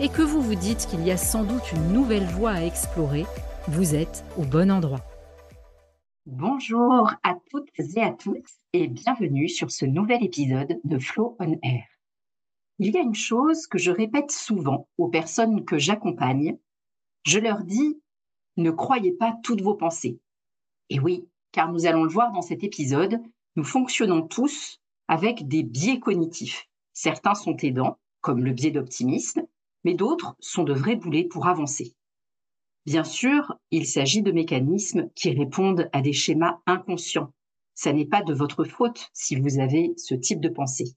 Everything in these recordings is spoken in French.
et que vous vous dites qu'il y a sans doute une nouvelle voie à explorer, vous êtes au bon endroit. Bonjour à toutes et à tous et bienvenue sur ce nouvel épisode de Flow on Air. Il y a une chose que je répète souvent aux personnes que j'accompagne. Je leur dis, ne croyez pas toutes vos pensées. Et oui, car nous allons le voir dans cet épisode, nous fonctionnons tous avec des biais cognitifs. Certains sont aidants, comme le biais d'optimisme, mais d'autres sont de vrais boulets pour avancer. Bien sûr, il s'agit de mécanismes qui répondent à des schémas inconscients. Ça n'est pas de votre faute si vous avez ce type de pensée.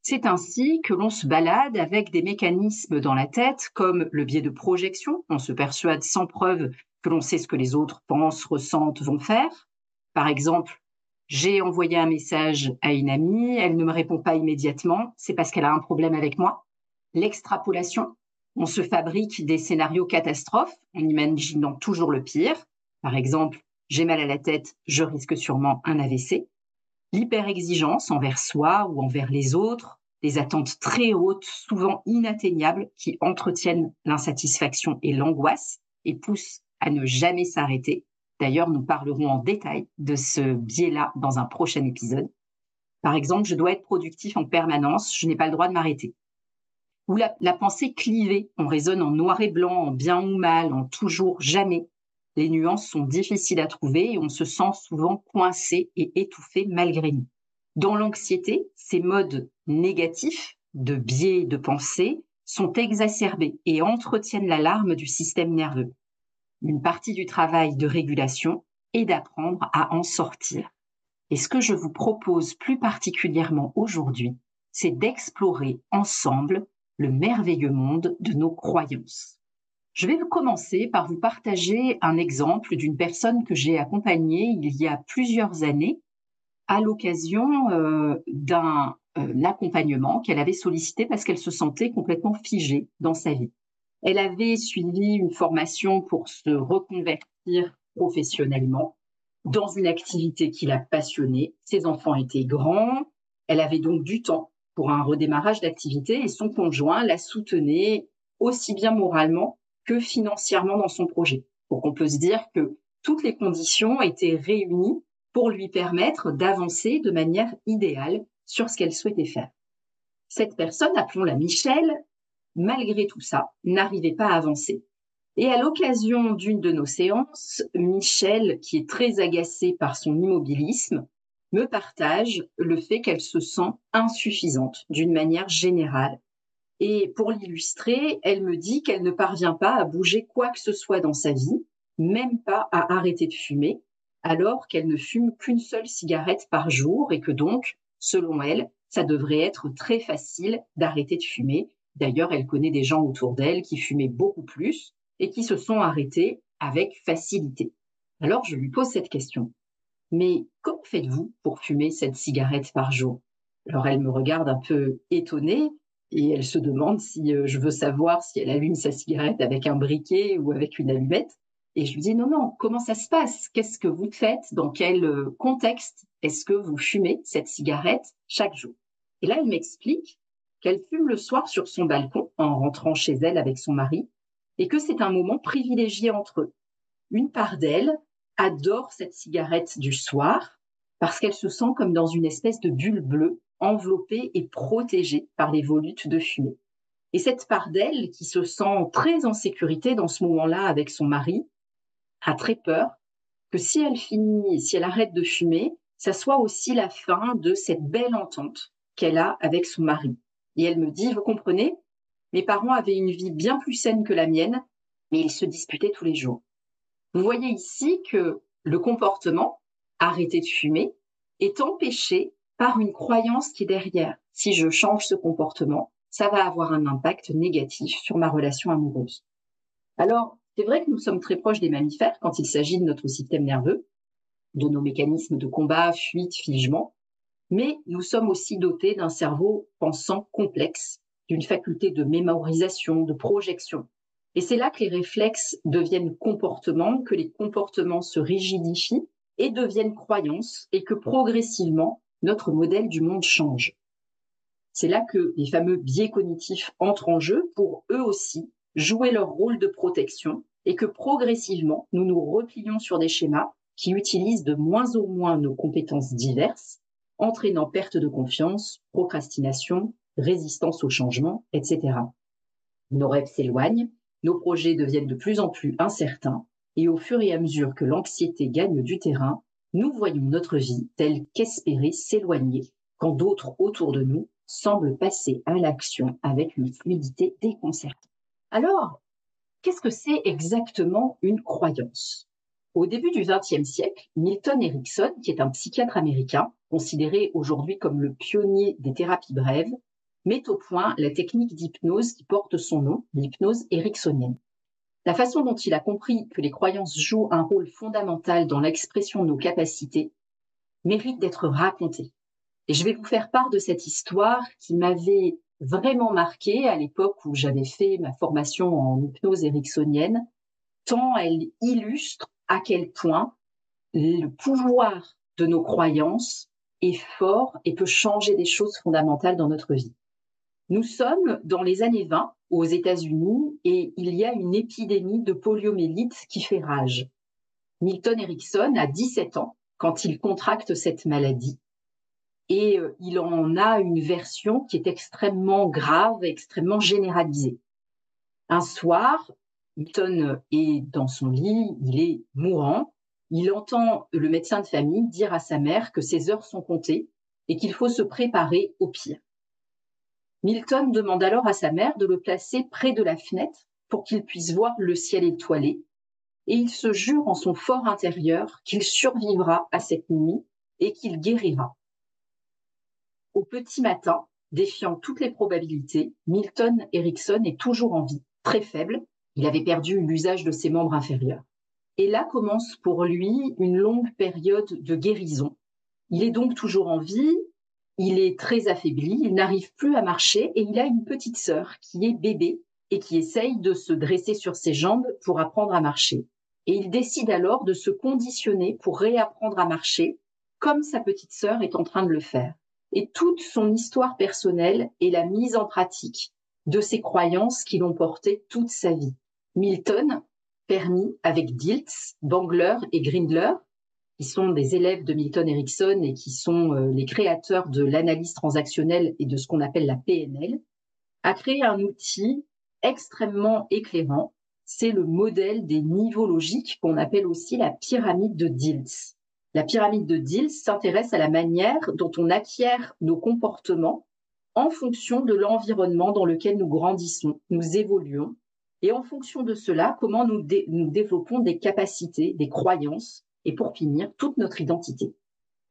C'est ainsi que l'on se balade avec des mécanismes dans la tête comme le biais de projection, on se persuade sans preuve que l'on sait ce que les autres pensent, ressentent, vont faire. Par exemple, j'ai envoyé un message à une amie, elle ne me répond pas immédiatement, c'est parce qu'elle a un problème avec moi. L'extrapolation, on se fabrique des scénarios catastrophes en imaginant toujours le pire. Par exemple, j'ai mal à la tête, je risque sûrement un AVC. L'hyperexigence envers soi ou envers les autres, des attentes très hautes, souvent inatteignables, qui entretiennent l'insatisfaction et l'angoisse et poussent à ne jamais s'arrêter D'ailleurs, nous parlerons en détail de ce biais-là dans un prochain épisode. Par exemple, je dois être productif en permanence, je n'ai pas le droit de m'arrêter. Ou la, pensée clivée, on raisonne en noir et blanc, en bien ou mal, en toujours, jamais. Les nuances sont difficiles à trouver et on se sent souvent coincé et étouffé malgré nous. Dans l'anxiété, ces modes négatifs de biais de pensée sont exacerbés et entretiennent l'alarme du système nerveux une partie du travail de régulation est d'apprendre à en sortir. Et ce que je vous propose plus particulièrement aujourd'hui, c'est d'explorer ensemble le merveilleux monde de nos croyances. Je vais commencer par vous partager un exemple d'une personne que j'ai accompagnée il y a plusieurs années à l'occasion euh, d'un euh, accompagnement qu'elle avait sollicité parce qu'elle se sentait complètement figée dans sa vie. Elle avait suivi une formation pour se reconvertir professionnellement dans une activité qui la passionnait. Ses enfants étaient grands. Elle avait donc du temps pour un redémarrage d'activité et son conjoint la soutenait aussi bien moralement que financièrement dans son projet. Donc on peut se dire que toutes les conditions étaient réunies pour lui permettre d'avancer de manière idéale sur ce qu'elle souhaitait faire. Cette personne, appelons-la Michel, malgré tout ça, n'arrivait pas à avancer. Et à l'occasion d'une de nos séances, Michel, qui est très agacée par son immobilisme, me partage le fait qu'elle se sent insuffisante d'une manière générale. Et pour l'illustrer, elle me dit qu'elle ne parvient pas à bouger quoi que ce soit dans sa vie, même pas à arrêter de fumer, alors qu'elle ne fume qu'une seule cigarette par jour et que donc, selon elle, ça devrait être très facile d'arrêter de fumer D'ailleurs, elle connaît des gens autour d'elle qui fumaient beaucoup plus et qui se sont arrêtés avec facilité. Alors, je lui pose cette question. Mais comment faites-vous pour fumer cette cigarette par jour? Alors, elle me regarde un peu étonnée et elle se demande si euh, je veux savoir si elle allume sa cigarette avec un briquet ou avec une allumette. Et je lui dis non, non, comment ça se passe? Qu'est-ce que vous faites? Dans quel euh, contexte est-ce que vous fumez cette cigarette chaque jour? Et là, elle m'explique qu'elle fume le soir sur son balcon en rentrant chez elle avec son mari, et que c'est un moment privilégié entre eux. Une part d'elle adore cette cigarette du soir parce qu'elle se sent comme dans une espèce de bulle bleue, enveloppée et protégée par les volutes de fumée. Et cette part d'elle, qui se sent très en sécurité dans ce moment-là avec son mari, a très peur que si elle finit, si elle arrête de fumer, ça soit aussi la fin de cette belle entente qu'elle a avec son mari. Et elle me dit, vous comprenez, mes parents avaient une vie bien plus saine que la mienne, mais ils se disputaient tous les jours. Vous voyez ici que le comportement, arrêter de fumer, est empêché par une croyance qui est derrière. Si je change ce comportement, ça va avoir un impact négatif sur ma relation amoureuse. Alors, c'est vrai que nous sommes très proches des mammifères quand il s'agit de notre système nerveux, de nos mécanismes de combat, fuite, figement, mais nous sommes aussi dotés d'un cerveau pensant complexe, d'une faculté de mémorisation, de projection. Et c'est là que les réflexes deviennent comportements, que les comportements se rigidifient et deviennent croyances, et que progressivement, notre modèle du monde change. C'est là que les fameux biais cognitifs entrent en jeu pour eux aussi jouer leur rôle de protection et que progressivement, nous nous replions sur des schémas qui utilisent de moins en moins nos compétences diverses, entraînant perte de confiance, procrastination, résistance au changement, etc. Nos rêves s'éloignent, nos projets deviennent de plus en plus incertains, et au fur et à mesure que l'anxiété gagne du terrain, nous voyons notre vie telle qu'espérer s'éloigner quand d'autres autour de nous semblent passer à l'action avec une fluidité déconcertante. Alors, qu'est-ce que c'est exactement une croyance? Au début du XXe siècle, Milton Erickson, qui est un psychiatre américain, considéré aujourd'hui comme le pionnier des thérapies brèves, met au point la technique d'hypnose qui porte son nom, l'hypnose ericksonienne. La façon dont il a compris que les croyances jouent un rôle fondamental dans l'expression de nos capacités mérite d'être racontée. Et je vais vous faire part de cette histoire qui m'avait vraiment marqué à l'époque où j'avais fait ma formation en hypnose ericksonienne, tant elle illustre à quel point le pouvoir de nos croyances est fort et peut changer des choses fondamentales dans notre vie. Nous sommes dans les années 20 aux États-Unis et il y a une épidémie de poliomyélite qui fait rage. Milton Erickson a 17 ans quand il contracte cette maladie et euh, il en a une version qui est extrêmement grave, extrêmement généralisée. Un soir, Milton est dans son lit, il est mourant, il entend le médecin de famille dire à sa mère que ses heures sont comptées et qu'il faut se préparer au pire. Milton demande alors à sa mère de le placer près de la fenêtre pour qu'il puisse voir le ciel étoilé, et il se jure en son fort intérieur qu'il survivra à cette nuit et qu'il guérira. Au petit matin, défiant toutes les probabilités, Milton Erickson est toujours en vie, très faible. Il avait perdu l'usage de ses membres inférieurs. Et là commence pour lui une longue période de guérison. Il est donc toujours en vie, il est très affaibli, il n'arrive plus à marcher et il a une petite sœur qui est bébé et qui essaye de se dresser sur ses jambes pour apprendre à marcher. Et il décide alors de se conditionner pour réapprendre à marcher comme sa petite sœur est en train de le faire et toute son histoire personnelle est la mise en pratique de ses croyances qui l'ont porté toute sa vie. Milton, permis avec Diltz, Bangler et Grindler, qui sont des élèves de Milton Erickson et qui sont euh, les créateurs de l'analyse transactionnelle et de ce qu'on appelle la PNL, a créé un outil extrêmement éclairant. C'est le modèle des niveaux logiques qu'on appelle aussi la pyramide de Diltz. La pyramide de Diels s'intéresse à la manière dont on acquiert nos comportements en fonction de l'environnement dans lequel nous grandissons, nous évoluons, et en fonction de cela, comment nous, nous développons des capacités, des croyances, et pour finir, toute notre identité.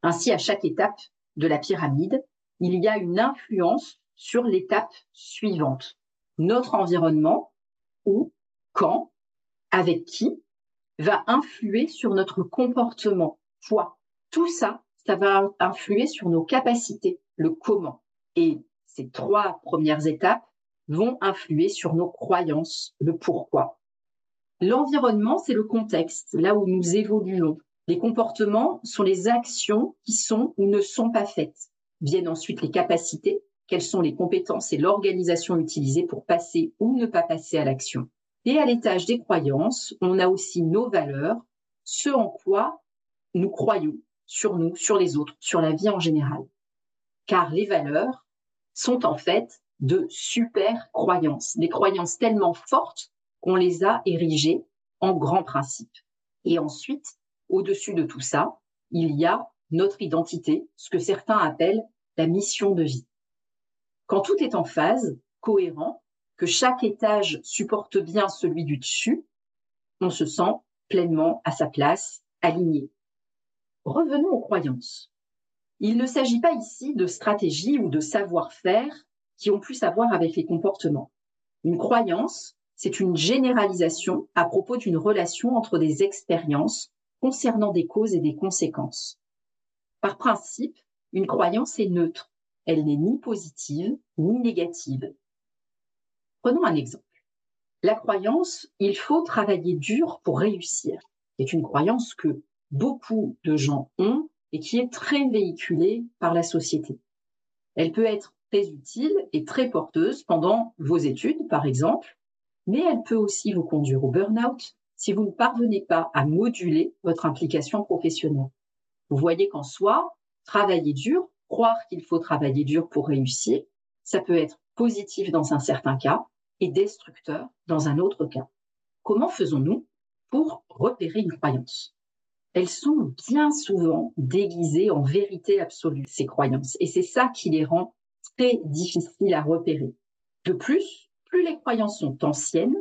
Ainsi, à chaque étape de la pyramide, il y a une influence sur l'étape suivante. Notre environnement, où, quand, avec qui, va influer sur notre comportement, tout ça, ça va influer sur nos capacités, le comment. Et ces trois premières étapes vont influer sur nos croyances, le pourquoi. L'environnement, c'est le contexte, là où nous évoluons. Les comportements sont les actions qui sont ou ne sont pas faites. Viennent ensuite les capacités, quelles sont les compétences et l'organisation utilisée pour passer ou ne pas passer à l'action. Et à l'étage des croyances, on a aussi nos valeurs, ce en quoi nous croyons sur nous, sur les autres, sur la vie en général. Car les valeurs sont en fait de super croyances, des croyances tellement fortes qu'on les a érigées en grands principes. Et ensuite, au-dessus de tout ça, il y a notre identité, ce que certains appellent la mission de vie. Quand tout est en phase, cohérent, que chaque étage supporte bien celui du dessus, on se sent pleinement à sa place, aligné. Revenons aux croyances. Il ne s'agit pas ici de stratégie ou de savoir-faire qui ont plus à voir avec les comportements. Une croyance, c'est une généralisation à propos d'une relation entre des expériences concernant des causes et des conséquences. Par principe, une croyance est neutre. Elle n'est ni positive ni négative. Prenons un exemple. La croyance, il faut travailler dur pour réussir, est une croyance que beaucoup de gens ont et qui est très véhiculée par la société. Elle peut être très utile et très porteuse pendant vos études, par exemple, mais elle peut aussi vous conduire au burn-out si vous ne parvenez pas à moduler votre implication professionnelle. Vous voyez qu'en soi, travailler dur, croire qu'il faut travailler dur pour réussir, ça peut être positif dans un certain cas et destructeur dans un autre cas. Comment faisons-nous pour repérer une croyance? Elles sont bien souvent déguisées en vérité absolue, ces croyances, et c'est ça qui les rend très difficiles à repérer. De plus, plus les croyances sont anciennes,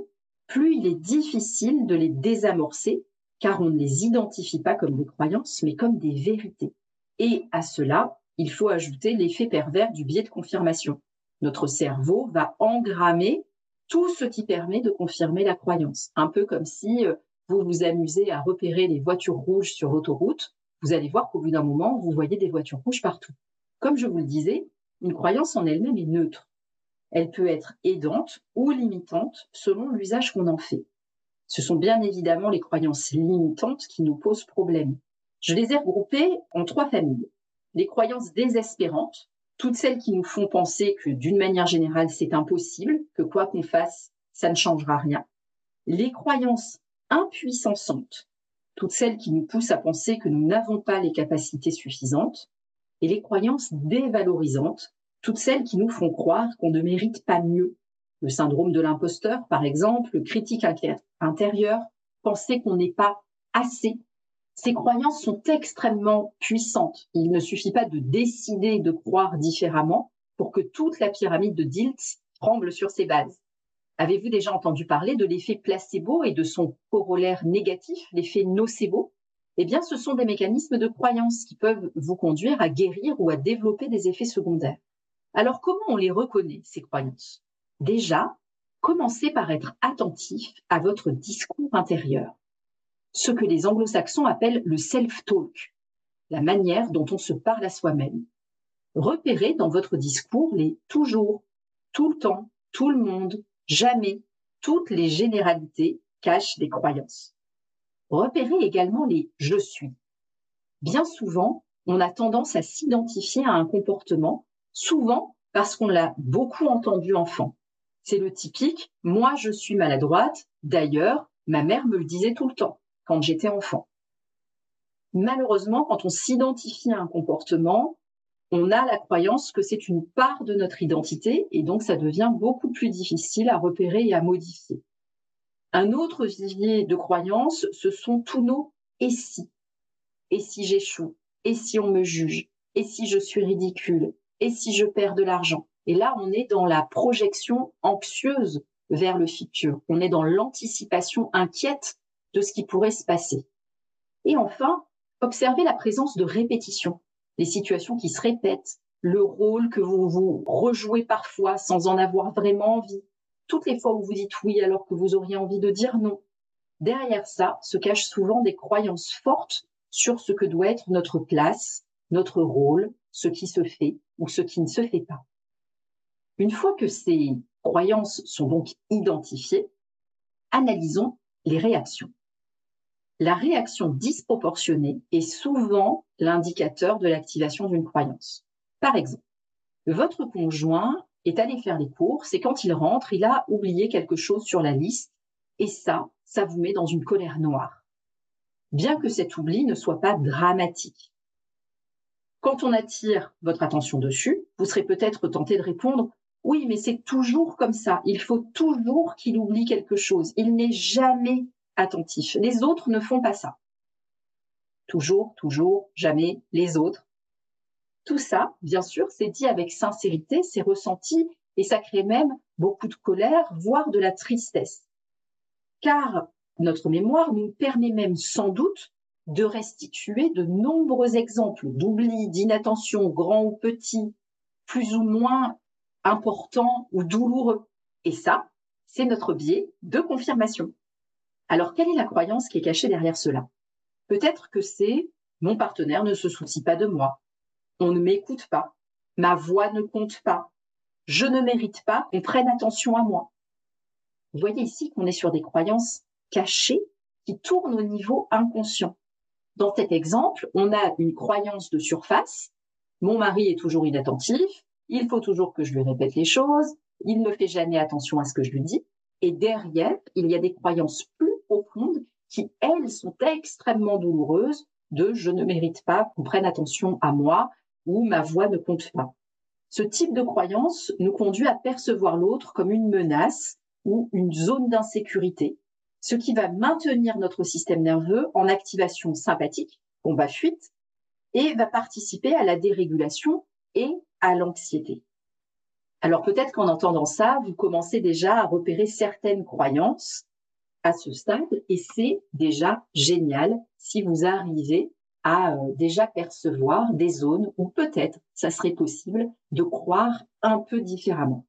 plus il est difficile de les désamorcer, car on ne les identifie pas comme des croyances, mais comme des vérités. Et à cela, il faut ajouter l'effet pervers du biais de confirmation. Notre cerveau va engrammer tout ce qui permet de confirmer la croyance. Un peu comme si euh, vous vous amusez à repérer les voitures rouges sur l'autoroute, vous allez voir qu'au bout d'un moment, vous voyez des voitures rouges partout. Comme je vous le disais, une croyance en elle-même est neutre. Elle peut être aidante ou limitante selon l'usage qu'on en fait. Ce sont bien évidemment les croyances limitantes qui nous posent problème. Je les ai regroupées en trois familles. Les croyances désespérantes, toutes celles qui nous font penser que d'une manière générale, c'est impossible, que quoi qu'on fasse, ça ne changera rien. Les croyances impuissantes, toutes celles qui nous poussent à penser que nous n'avons pas les capacités suffisantes. Et les croyances dévalorisantes, toutes celles qui nous font croire qu'on ne mérite pas mieux. Le syndrome de l'imposteur, par exemple, le critique intérieur, penser qu'on n'est pas assez ces croyances sont extrêmement puissantes. Il ne suffit pas de décider de croire différemment pour que toute la pyramide de Diltz tremble sur ses bases. Avez-vous déjà entendu parler de l'effet placebo et de son corollaire négatif, l'effet nocebo? Eh bien, ce sont des mécanismes de croyance qui peuvent vous conduire à guérir ou à développer des effets secondaires. Alors, comment on les reconnaît, ces croyances? Déjà, commencez par être attentif à votre discours intérieur ce que les anglo-saxons appellent le self-talk, la manière dont on se parle à soi-même. Repérez dans votre discours les toujours, tout le temps, tout le monde, jamais, toutes les généralités cachent des croyances. Repérez également les je suis. Bien souvent, on a tendance à s'identifier à un comportement, souvent parce qu'on l'a beaucoup entendu enfant. C'est le typique moi je suis maladroite, d'ailleurs, ma mère me le disait tout le temps quand j'étais enfant. Malheureusement, quand on s'identifie à un comportement, on a la croyance que c'est une part de notre identité et donc ça devient beaucoup plus difficile à repérer et à modifier. Un autre vivier de croyances, ce sont tous nos et si. Et si j'échoue? Et si on me juge? Et si je suis ridicule? Et si je perds de l'argent? Et là, on est dans la projection anxieuse vers le futur. On est dans l'anticipation inquiète de ce qui pourrait se passer. Et enfin, observez la présence de répétition, les situations qui se répètent, le rôle que vous vous rejouez parfois sans en avoir vraiment envie, toutes les fois où vous dites oui alors que vous auriez envie de dire non. Derrière ça se cachent souvent des croyances fortes sur ce que doit être notre place, notre rôle, ce qui se fait ou ce qui ne se fait pas. Une fois que ces croyances sont donc identifiées, analysons les réactions la réaction disproportionnée est souvent l'indicateur de l'activation d'une croyance. Par exemple, votre conjoint est allé faire les courses et quand il rentre, il a oublié quelque chose sur la liste et ça, ça vous met dans une colère noire. Bien que cet oubli ne soit pas dramatique. Quand on attire votre attention dessus, vous serez peut-être tenté de répondre Oui, mais c'est toujours comme ça. Il faut toujours qu'il oublie quelque chose. Il n'est jamais attentif. Les autres ne font pas ça. Toujours, toujours, jamais les autres. Tout ça, bien sûr, c'est dit avec sincérité, c'est ressenti et ça crée même beaucoup de colère, voire de la tristesse. Car notre mémoire nous permet même sans doute de restituer de nombreux exemples d'oubli, d'inattention, grand ou petit, plus ou moins important ou douloureux. Et ça, c'est notre biais de confirmation. Alors, quelle est la croyance qui est cachée derrière cela? Peut-être que c'est mon partenaire ne se soucie pas de moi, on ne m'écoute pas, ma voix ne compte pas, je ne mérite pas qu'on prenne attention à moi. Vous voyez ici qu'on est sur des croyances cachées qui tournent au niveau inconscient. Dans cet exemple, on a une croyance de surface. Mon mari est toujours inattentif, il faut toujours que je lui répète les choses, il ne fait jamais attention à ce que je lui dis. Et derrière, il y a des croyances plus profondes qui, elles, sont extrêmement douloureuses de je ne mérite pas qu'on prenne attention à moi ou ma voix ne compte pas. Ce type de croyance nous conduit à percevoir l'autre comme une menace ou une zone d'insécurité, ce qui va maintenir notre système nerveux en activation sympathique, combat-fuite, et va participer à la dérégulation et à l'anxiété. Alors peut-être qu'en entendant ça, vous commencez déjà à repérer certaines croyances à ce stade et c'est déjà génial si vous arrivez à euh, déjà percevoir des zones où peut-être ça serait possible de croire un peu différemment.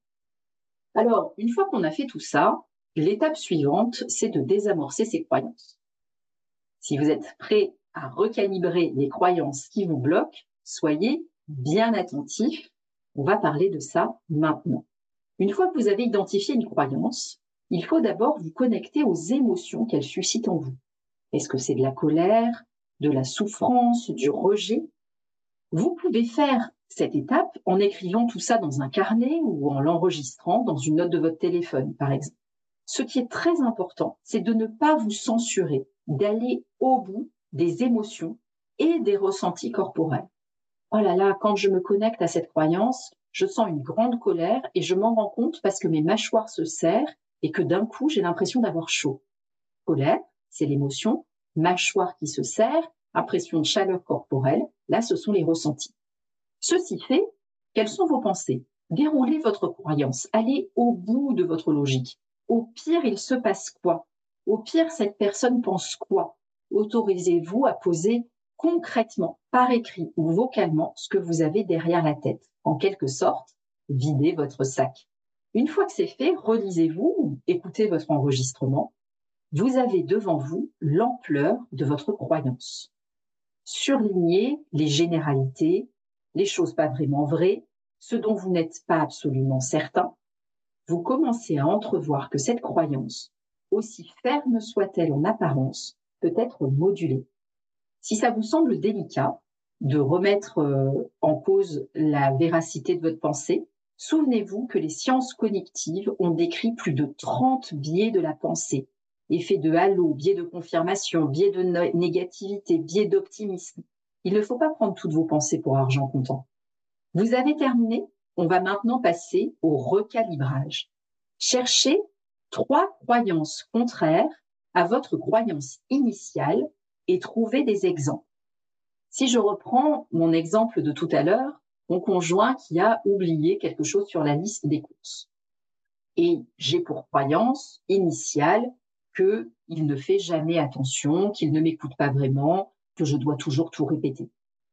Alors, une fois qu'on a fait tout ça, l'étape suivante, c'est de désamorcer ces croyances. Si vous êtes prêt à recalibrer les croyances qui vous bloquent, soyez bien attentif. On va parler de ça maintenant. Une fois que vous avez identifié une croyance, il faut d'abord vous connecter aux émotions qu'elle suscite en vous. Est-ce que c'est de la colère, de la souffrance, du rejet? Vous pouvez faire cette étape en écrivant tout ça dans un carnet ou en l'enregistrant dans une note de votre téléphone, par exemple. Ce qui est très important, c'est de ne pas vous censurer, d'aller au bout des émotions et des ressentis corporels oh là là, quand je me connecte à cette croyance, je sens une grande colère et je m'en rends compte parce que mes mâchoires se serrent et que d'un coup, j'ai l'impression d'avoir chaud. Colère, c'est l'émotion. Mâchoire qui se serre, impression de chaleur corporelle, là, ce sont les ressentis. Ceci fait, quelles sont vos pensées? Déroulez votre croyance, allez au bout de votre logique. Au pire, il se passe quoi? Au pire, cette personne pense quoi? Autorisez-vous à poser concrètement, par écrit ou vocalement, ce que vous avez derrière la tête. En quelque sorte, videz votre sac. Une fois que c'est fait, relisez-vous ou écoutez votre enregistrement. Vous avez devant vous l'ampleur de votre croyance. Surlignez les généralités, les choses pas vraiment vraies, ce dont vous n'êtes pas absolument certain. Vous commencez à entrevoir que cette croyance, aussi ferme soit-elle en apparence, peut être modulée. Si ça vous semble délicat de remettre euh, en cause la véracité de votre pensée, souvenez-vous que les sciences cognitives ont décrit plus de 30 biais de la pensée. Effet de halo, biais de confirmation, biais de négativité, biais d'optimisme. Il ne faut pas prendre toutes vos pensées pour argent comptant. Vous avez terminé? On va maintenant passer au recalibrage. Cherchez trois croyances contraires à votre croyance initiale et trouver des exemples. Si je reprends mon exemple de tout à l'heure, mon conjoint qui a oublié quelque chose sur la liste des courses. Et j'ai pour croyance initiale qu'il ne fait jamais attention, qu'il ne m'écoute pas vraiment, que je dois toujours tout répéter.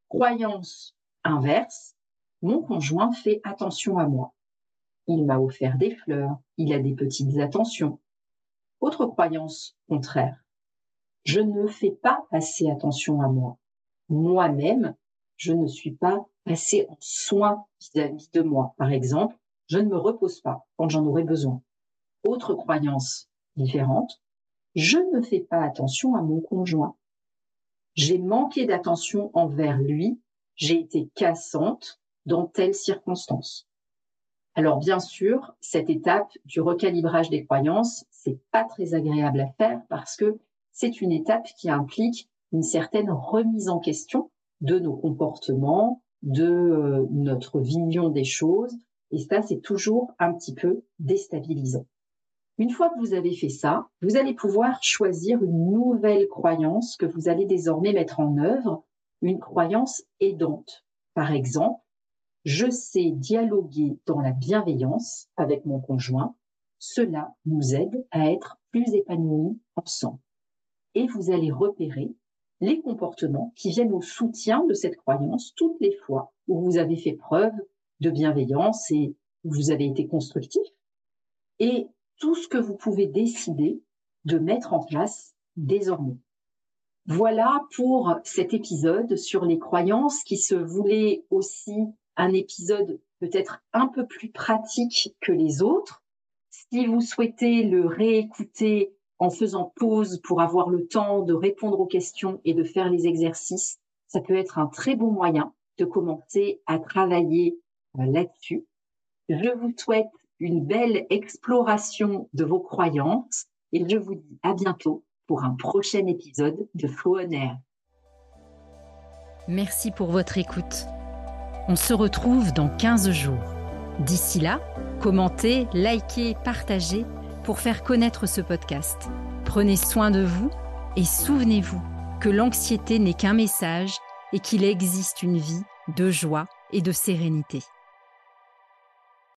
Croyance inverse, mon conjoint fait attention à moi. Il m'a offert des fleurs, il a des petites attentions. Autre croyance contraire, je ne fais pas assez attention à moi. Moi-même, je ne suis pas assez en soin vis-à-vis de moi. Par exemple, je ne me repose pas quand j'en aurai besoin. Autre croyance différente, je ne fais pas attention à mon conjoint. J'ai manqué d'attention envers lui, j'ai été cassante dans telle circonstance. Alors bien sûr, cette étape du recalibrage des croyances, c'est pas très agréable à faire parce que c'est une étape qui implique une certaine remise en question de nos comportements, de euh, notre vision des choses, Et ça, c'est toujours un petit peu déstabilisant. Une fois que vous avez fait ça, vous allez pouvoir choisir une nouvelle croyance que vous allez désormais mettre en œuvre, une croyance aidante. Par exemple, je sais dialoguer dans la bienveillance avec mon conjoint. Cela nous aide à être plus épanouis ensemble. Et vous allez repérer les comportements qui viennent au soutien de cette croyance toutes les fois où vous avez fait preuve de bienveillance et où vous avez été constructif. Et tout ce que vous pouvez décider de mettre en place désormais. Voilà pour cet épisode sur les croyances qui se voulait aussi un épisode peut-être un peu plus pratique que les autres. Si vous souhaitez le réécouter en faisant pause pour avoir le temps de répondre aux questions et de faire les exercices, ça peut être un très bon moyen de commencer à travailler euh, là-dessus. Je vous souhaite une belle exploration de vos croyances et je vous dis à bientôt pour un prochain épisode de Flow on Air. Merci pour votre écoute. On se retrouve dans 15 jours. D'ici là, commentez, likez, partagez pour faire connaître ce podcast. Prenez soin de vous et souvenez-vous que l'anxiété n'est qu'un message et qu'il existe une vie de joie et de sérénité.